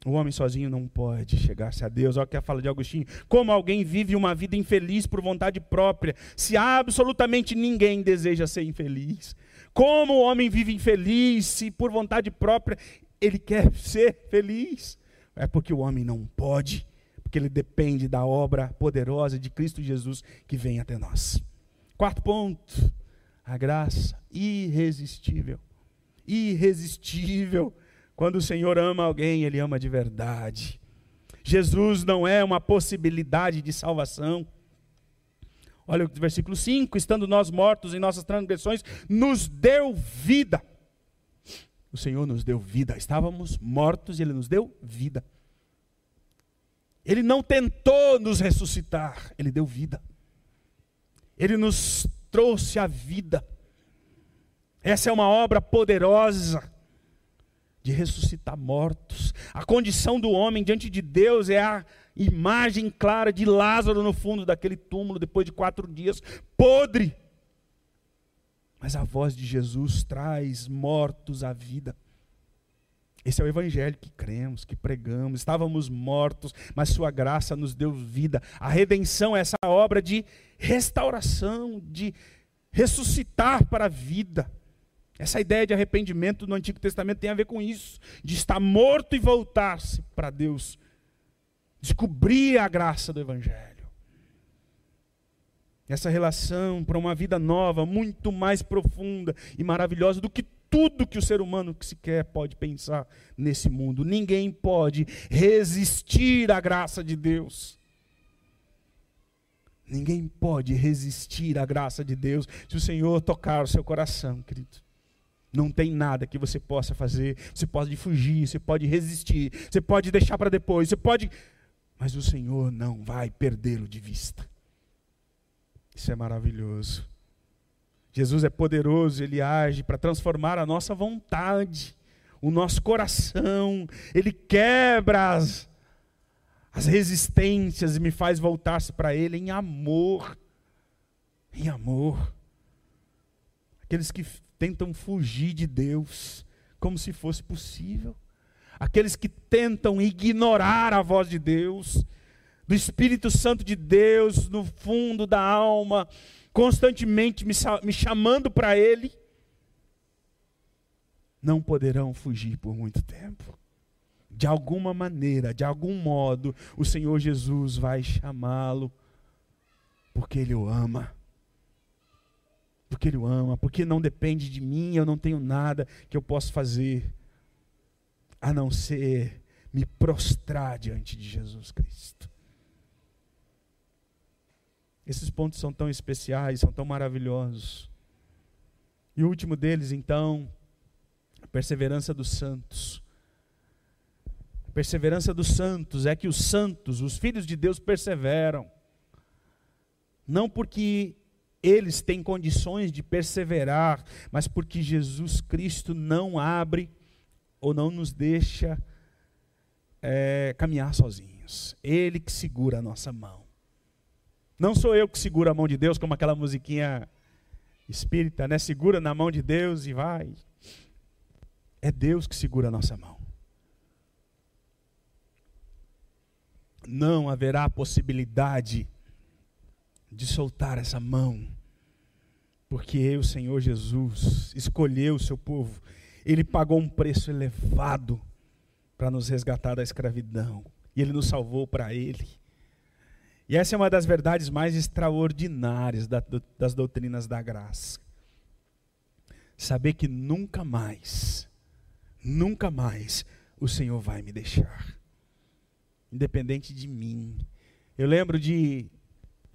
O homem sozinho não pode chegar-se a Deus. Olha que a fala de Agostinho. Como alguém vive uma vida infeliz por vontade própria, se absolutamente ninguém deseja ser infeliz? Como o homem vive infeliz se por vontade própria ele quer ser feliz? É porque o homem não pode, porque ele depende da obra poderosa de Cristo Jesus que vem até nós. Quarto ponto, a graça irresistível. Irresistível quando o Senhor ama alguém, Ele ama de verdade. Jesus não é uma possibilidade de salvação. Olha o versículo 5: estando nós mortos em nossas transgressões, nos deu vida. O Senhor nos deu vida. Estávamos mortos e Ele nos deu vida. Ele não tentou nos ressuscitar, Ele deu vida. Ele nos trouxe a vida. Essa é uma obra poderosa de ressuscitar mortos. A condição do homem diante de Deus é a imagem clara de Lázaro no fundo daquele túmulo, depois de quatro dias, podre. Mas a voz de Jesus traz mortos à vida. Esse é o evangelho que cremos, que pregamos. Estávamos mortos, mas Sua graça nos deu vida. A redenção é essa obra de restauração, de ressuscitar para a vida. Essa ideia de arrependimento no Antigo Testamento tem a ver com isso, de estar morto e voltar-se para Deus. Descobrir a graça do Evangelho. Essa relação para uma vida nova, muito mais profunda e maravilhosa do que tudo que o ser humano que sequer pode pensar nesse mundo. Ninguém pode resistir à graça de Deus. Ninguém pode resistir à graça de Deus se o Senhor tocar o seu coração, querido. Não tem nada que você possa fazer. Você pode fugir, você pode resistir, você pode deixar para depois, você pode. Mas o Senhor não vai perdê-lo de vista. Isso é maravilhoso. Jesus é poderoso, ele age para transformar a nossa vontade, o nosso coração. Ele quebra as, as resistências e me faz voltar-se para ele em amor. Em amor. Aqueles que tentam fugir de Deus como se fosse possível. Aqueles que tentam ignorar a voz de Deus, do Espírito Santo de Deus no fundo da alma, constantemente me, me chamando para Ele, não poderão fugir por muito tempo. De alguma maneira, de algum modo, o Senhor Jesus vai chamá-lo, porque Ele o ama porque Ele o ama, porque não depende de mim, eu não tenho nada que eu possa fazer a não ser me prostrar diante de Jesus Cristo. Esses pontos são tão especiais, são tão maravilhosos. E o último deles, então, a perseverança dos santos. A perseverança dos santos é que os santos, os filhos de Deus, perseveram. Não porque eles têm condições de perseverar, mas porque Jesus Cristo não abre ou não nos deixa é, caminhar sozinhos. Ele que segura a nossa mão. Não sou eu que seguro a mão de Deus, como aquela musiquinha espírita, né? Segura na mão de Deus e vai. É Deus que segura a nossa mão. Não haverá possibilidade de soltar essa mão, porque o Senhor Jesus escolheu o seu povo, ele pagou um preço elevado para nos resgatar da escravidão, e ele nos salvou para ele. E essa é uma das verdades mais extraordinárias das doutrinas da graça. Saber que nunca mais, nunca mais o Senhor vai me deixar, independente de mim. Eu lembro de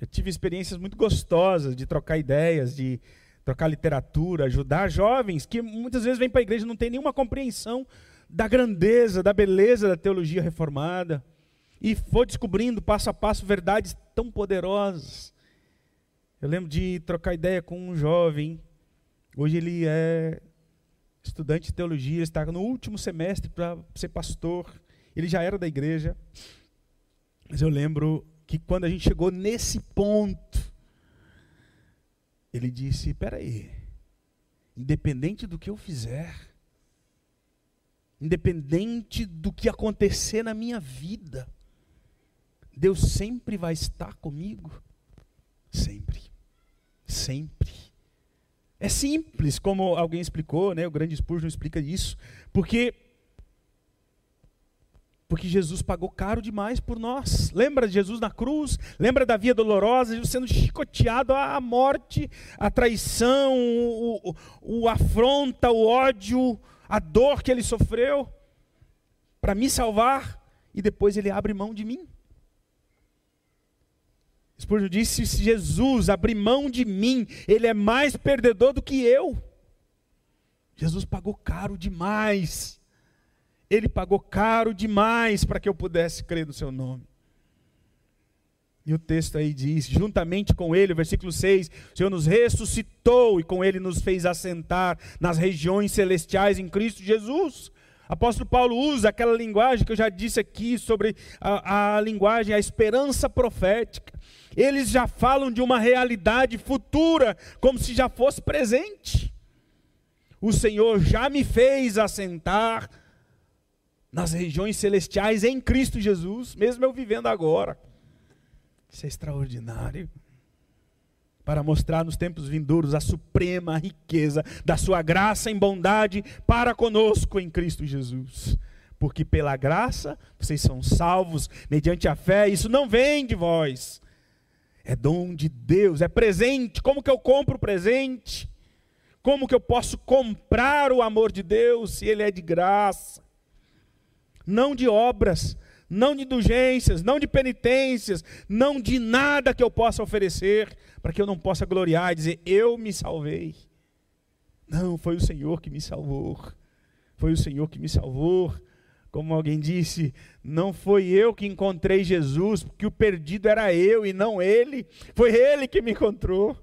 eu tive experiências muito gostosas de trocar ideias, de trocar literatura, ajudar jovens que muitas vezes vêm para a igreja e não têm nenhuma compreensão da grandeza, da beleza da teologia reformada. E foi descobrindo passo a passo verdades tão poderosas. Eu lembro de trocar ideia com um jovem. Hoje ele é estudante de teologia, está no último semestre para ser pastor. Ele já era da igreja. Mas eu lembro que quando a gente chegou nesse ponto, ele disse: Espera aí, independente do que eu fizer, independente do que acontecer na minha vida, Deus sempre vai estar comigo. Sempre. Sempre. É simples, como alguém explicou, né? o grande Spurgeon explica isso, porque porque Jesus pagou caro demais por nós. Lembra de Jesus na cruz? Lembra da via dolorosa, Jesus sendo chicoteado à morte, a traição, o, o, o afronta, o ódio, a dor que ele sofreu para me salvar e depois ele abre mão de mim. Spurgeon disse: se Jesus abrir mão de mim, ele é mais perdedor do que eu. Jesus pagou caro demais ele pagou caro demais para que eu pudesse crer no seu nome. E o texto aí diz: juntamente com ele, versículo 6, o Senhor nos ressuscitou e com ele nos fez assentar nas regiões celestiais em Cristo Jesus. Apóstolo Paulo usa aquela linguagem que eu já disse aqui sobre a, a linguagem, a esperança profética. Eles já falam de uma realidade futura, como se já fosse presente. O Senhor já me fez assentar nas regiões celestiais em Cristo Jesus, mesmo eu vivendo agora. Isso é extraordinário. Para mostrar nos tempos vindouros a suprema riqueza da Sua graça em bondade para conosco em Cristo Jesus. Porque pela graça vocês são salvos mediante a fé, isso não vem de vós, é dom de Deus, é presente. Como que eu compro presente? Como que eu posso comprar o amor de Deus se ele é de graça? Não de obras, não de indulgências, não de penitências, não de nada que eu possa oferecer, para que eu não possa gloriar e dizer, eu me salvei. Não, foi o Senhor que me salvou. Foi o Senhor que me salvou. Como alguém disse, não foi eu que encontrei Jesus, porque o perdido era eu e não ele. Foi ele que me encontrou.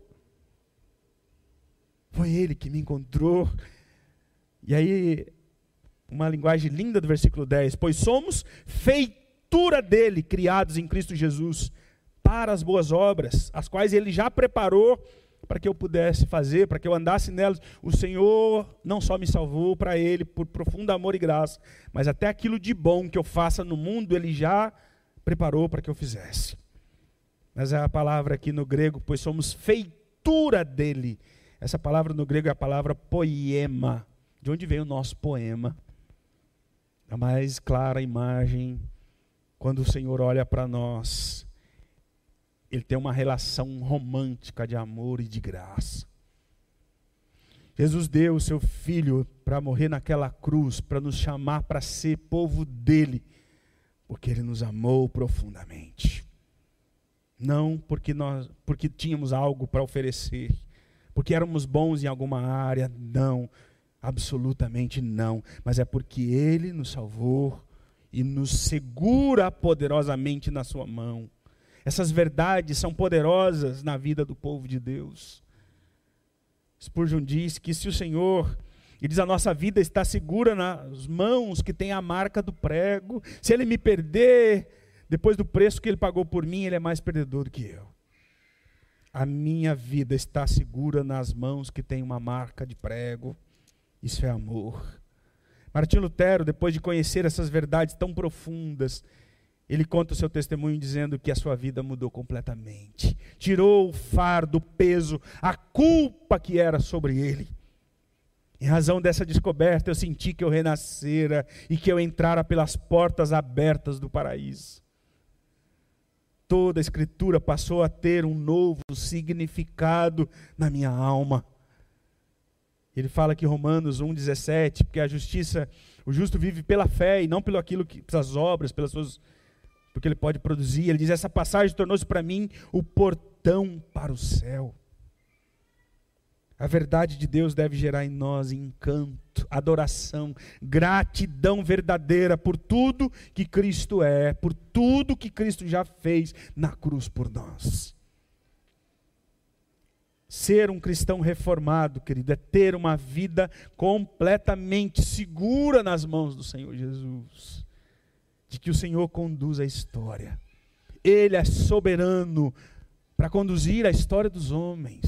Foi ele que me encontrou. E aí, uma linguagem linda do versículo 10: Pois somos feitura dele, criados em Cristo Jesus, para as boas obras, as quais ele já preparou para que eu pudesse fazer, para que eu andasse nelas. O Senhor não só me salvou para Ele por profundo amor e graça, mas até aquilo de bom que eu faça no mundo, Ele já preparou para que eu fizesse. Mas é a palavra aqui no grego, pois somos feitura dele. Essa palavra no grego é a palavra poema, de onde vem o nosso poema. A mais clara imagem, quando o Senhor olha para nós, ele tem uma relação romântica de amor e de graça. Jesus deu o seu filho para morrer naquela cruz, para nos chamar para ser povo dele, porque ele nos amou profundamente. Não porque nós porque tínhamos algo para oferecer, porque éramos bons em alguma área, não, absolutamente não, mas é porque ele nos salvou e nos segura poderosamente na sua mão. Essas verdades são poderosas na vida do povo de Deus. Spurgeon diz que se o Senhor, ele diz a nossa vida está segura nas mãos que tem a marca do prego, se ele me perder, depois do preço que ele pagou por mim, ele é mais perdedor do que eu. A minha vida está segura nas mãos que tem uma marca de prego. Isso é amor. Martim Lutero, depois de conhecer essas verdades tão profundas, ele conta o seu testemunho dizendo que a sua vida mudou completamente. Tirou o fardo, o peso, a culpa que era sobre ele. Em razão dessa descoberta, eu senti que eu renascera e que eu entrara pelas portas abertas do paraíso. Toda a Escritura passou a ter um novo significado na minha alma. Ele fala que Romanos 1,17, porque a justiça, o justo vive pela fé e não pelo aquilo que, pelas obras, pelas suas porque ele pode produzir. Ele diz: essa passagem tornou-se para mim o portão para o céu. A verdade de Deus deve gerar em nós encanto, adoração, gratidão verdadeira por tudo que Cristo é, por tudo que Cristo já fez na cruz por nós. Ser um cristão reformado, querido, é ter uma vida completamente segura nas mãos do Senhor Jesus de que o Senhor conduz a história. Ele é soberano para conduzir a história dos homens.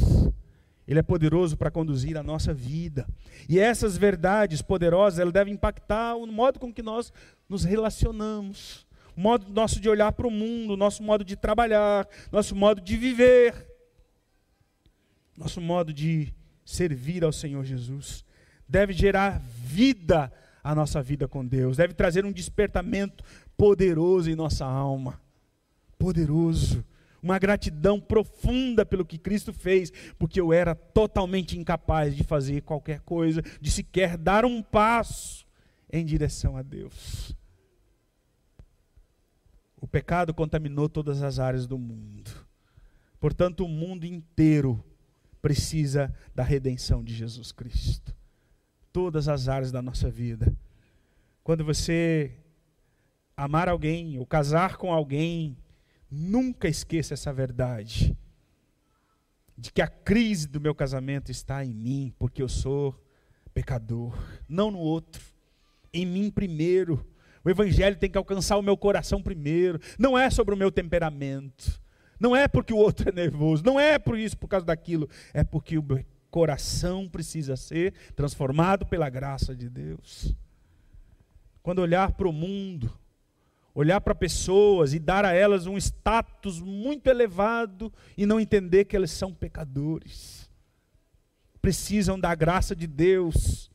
Ele é poderoso para conduzir a nossa vida. E essas verdades poderosas, elas devem impactar o modo com que nós nos relacionamos, o modo nosso de olhar para o mundo, nosso modo de trabalhar, nosso modo de viver, nosso modo de servir ao Senhor Jesus. Deve gerar vida a nossa vida com Deus, deve trazer um despertamento poderoso em nossa alma. Poderoso. Uma gratidão profunda pelo que Cristo fez, porque eu era totalmente incapaz de fazer qualquer coisa, de sequer dar um passo em direção a Deus. O pecado contaminou todas as áreas do mundo. Portanto, o mundo inteiro precisa da redenção de Jesus Cristo todas as áreas da nossa vida. Quando você amar alguém ou casar com alguém, nunca esqueça essa verdade. De que a crise do meu casamento está em mim, porque eu sou pecador, não no outro. em mim primeiro. O Evangelho tem que alcançar o meu coração primeiro. Não é sobre o meu temperamento. Não é porque o outro é nervoso. Não é por isso, por causa daquilo. É porque o coração precisa ser transformado pela graça de Deus. Quando olhar para o mundo, olhar para pessoas e dar a elas um status muito elevado e não entender que elas são pecadores. Precisam da graça de Deus,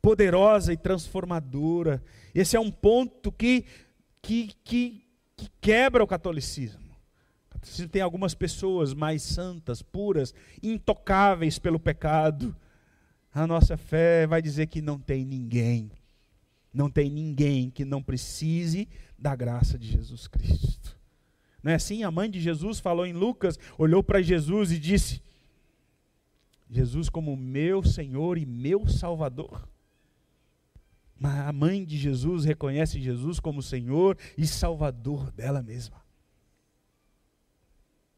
poderosa e transformadora. Esse é um ponto que, que, que, que quebra o catolicismo. Catolicismo tem algumas pessoas mais santas, puras, intocáveis pelo pecado. A nossa fé vai dizer que não tem ninguém não tem ninguém que não precise da graça de Jesus Cristo. Não é assim? A mãe de Jesus falou em Lucas, olhou para Jesus e disse: Jesus como meu Senhor e meu Salvador. Mas a mãe de Jesus reconhece Jesus como Senhor e Salvador dela mesma.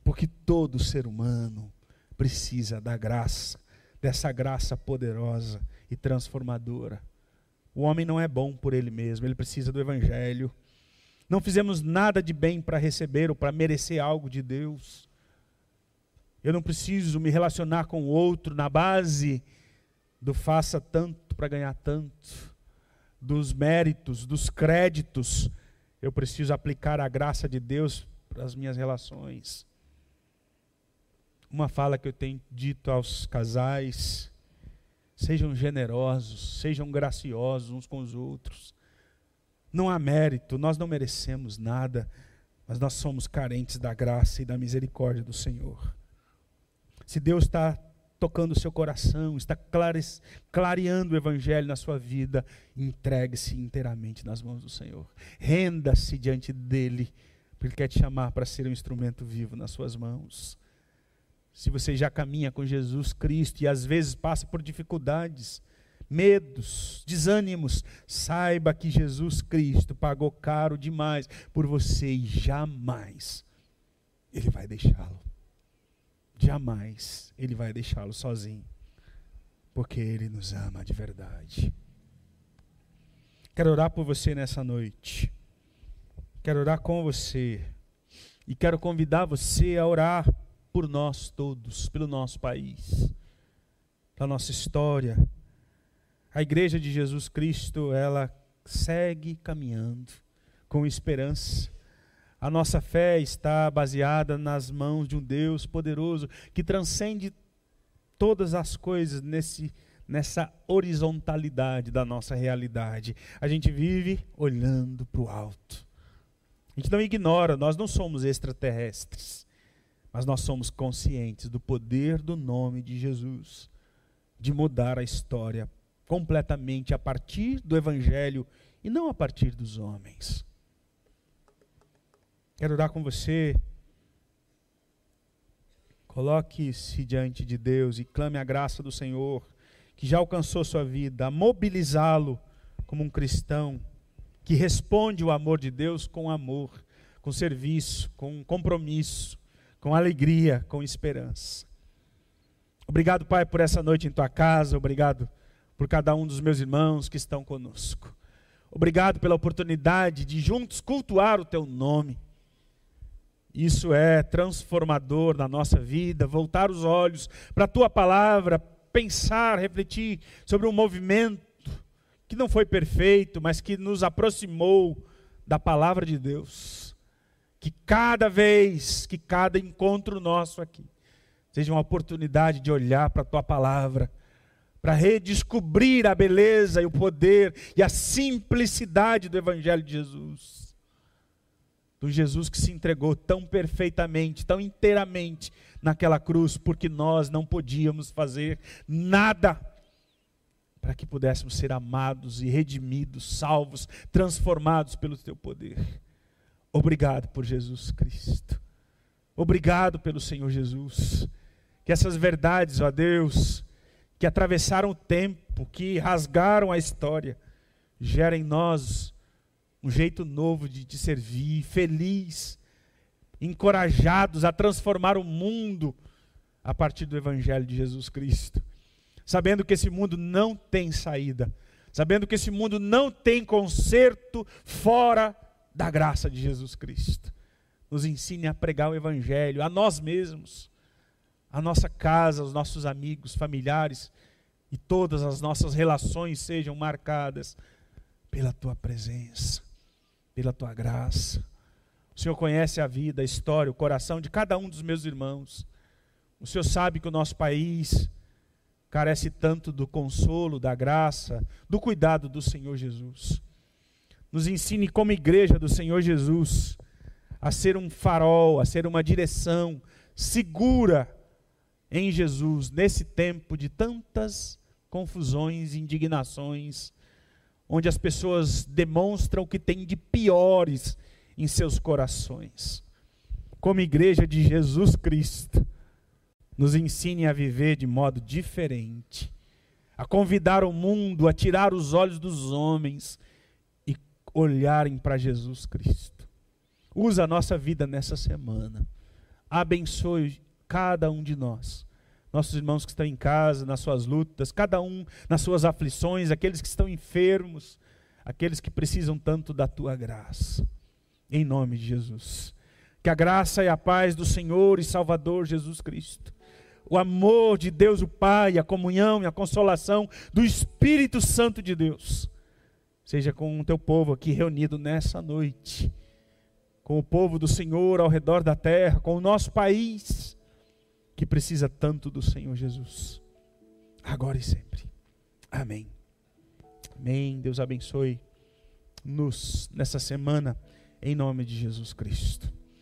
Porque todo ser humano precisa da graça, dessa graça poderosa e transformadora. O homem não é bom por ele mesmo, ele precisa do Evangelho. Não fizemos nada de bem para receber ou para merecer algo de Deus. Eu não preciso me relacionar com o outro na base do faça tanto para ganhar tanto, dos méritos, dos créditos. Eu preciso aplicar a graça de Deus para as minhas relações. Uma fala que eu tenho dito aos casais Sejam generosos, sejam graciosos uns com os outros. Não há mérito, nós não merecemos nada, mas nós somos carentes da graça e da misericórdia do Senhor. Se Deus está tocando o seu coração, está clareando o Evangelho na sua vida, entregue-se inteiramente nas mãos do Senhor. Renda-se diante dEle, porque Ele quer te chamar para ser um instrumento vivo nas suas mãos se você já caminha com Jesus Cristo e às vezes passa por dificuldades, medos, desânimos, saiba que Jesus Cristo pagou caro demais por você e jamais Ele vai deixá-lo. Jamais Ele vai deixá-lo sozinho, porque Ele nos ama de verdade. Quero orar por você nessa noite. Quero orar com você. E quero convidar você a orar por nós todos, pelo nosso país, pela nossa história. A igreja de Jesus Cristo, ela segue caminhando com esperança. A nossa fé está baseada nas mãos de um Deus poderoso que transcende todas as coisas nesse nessa horizontalidade da nossa realidade. A gente vive olhando para o alto. A gente não ignora, nós não somos extraterrestres. Mas nós somos conscientes do poder do nome de Jesus de mudar a história completamente a partir do Evangelho e não a partir dos homens. Quero orar com você. Coloque-se diante de Deus e clame a graça do Senhor, que já alcançou sua vida, a mobilizá-lo como um cristão que responde o amor de Deus com amor, com serviço, com compromisso com alegria, com esperança. Obrigado, Pai, por essa noite em tua casa, obrigado por cada um dos meus irmãos que estão conosco. Obrigado pela oportunidade de juntos cultuar o teu nome. Isso é transformador na nossa vida, voltar os olhos para a tua palavra, pensar, refletir sobre um movimento que não foi perfeito, mas que nos aproximou da palavra de Deus. Que cada vez, que cada encontro nosso aqui, seja uma oportunidade de olhar para a tua palavra, para redescobrir a beleza e o poder e a simplicidade do Evangelho de Jesus. Do Jesus que se entregou tão perfeitamente, tão inteiramente naquela cruz, porque nós não podíamos fazer nada para que pudéssemos ser amados e redimidos, salvos, transformados pelo teu poder. Obrigado por Jesus Cristo. Obrigado pelo Senhor Jesus. Que essas verdades, ó Deus, que atravessaram o tempo, que rasgaram a história, gerem em nós um jeito novo de te servir, feliz, encorajados a transformar o mundo a partir do Evangelho de Jesus Cristo. Sabendo que esse mundo não tem saída, sabendo que esse mundo não tem conserto fora da graça de Jesus Cristo. Nos ensine a pregar o Evangelho a nós mesmos, a nossa casa, os nossos amigos, familiares e todas as nossas relações sejam marcadas pela tua presença, pela tua graça. O Senhor conhece a vida, a história, o coração de cada um dos meus irmãos. O Senhor sabe que o nosso país carece tanto do consolo, da graça, do cuidado do Senhor Jesus. Nos ensine como igreja do Senhor Jesus a ser um farol, a ser uma direção segura em Jesus nesse tempo de tantas confusões, indignações, onde as pessoas demonstram o que tem de piores em seus corações. Como igreja de Jesus Cristo, nos ensine a viver de modo diferente, a convidar o mundo a tirar os olhos dos homens e olharem para Jesus Cristo. Usa a nossa vida nessa semana. Abençoe cada um de nós. Nossos irmãos que estão em casa, nas suas lutas, cada um nas suas aflições, aqueles que estão enfermos, aqueles que precisam tanto da tua graça. Em nome de Jesus. Que a graça e a paz do Senhor e Salvador Jesus Cristo o amor de Deus o Pai, a comunhão e a consolação do Espírito Santo de Deus, seja com o teu povo aqui reunido nessa noite, com o povo do Senhor ao redor da terra, com o nosso país, que precisa tanto do Senhor Jesus, agora e sempre. Amém. Amém. Deus abençoe nos nessa semana, em nome de Jesus Cristo.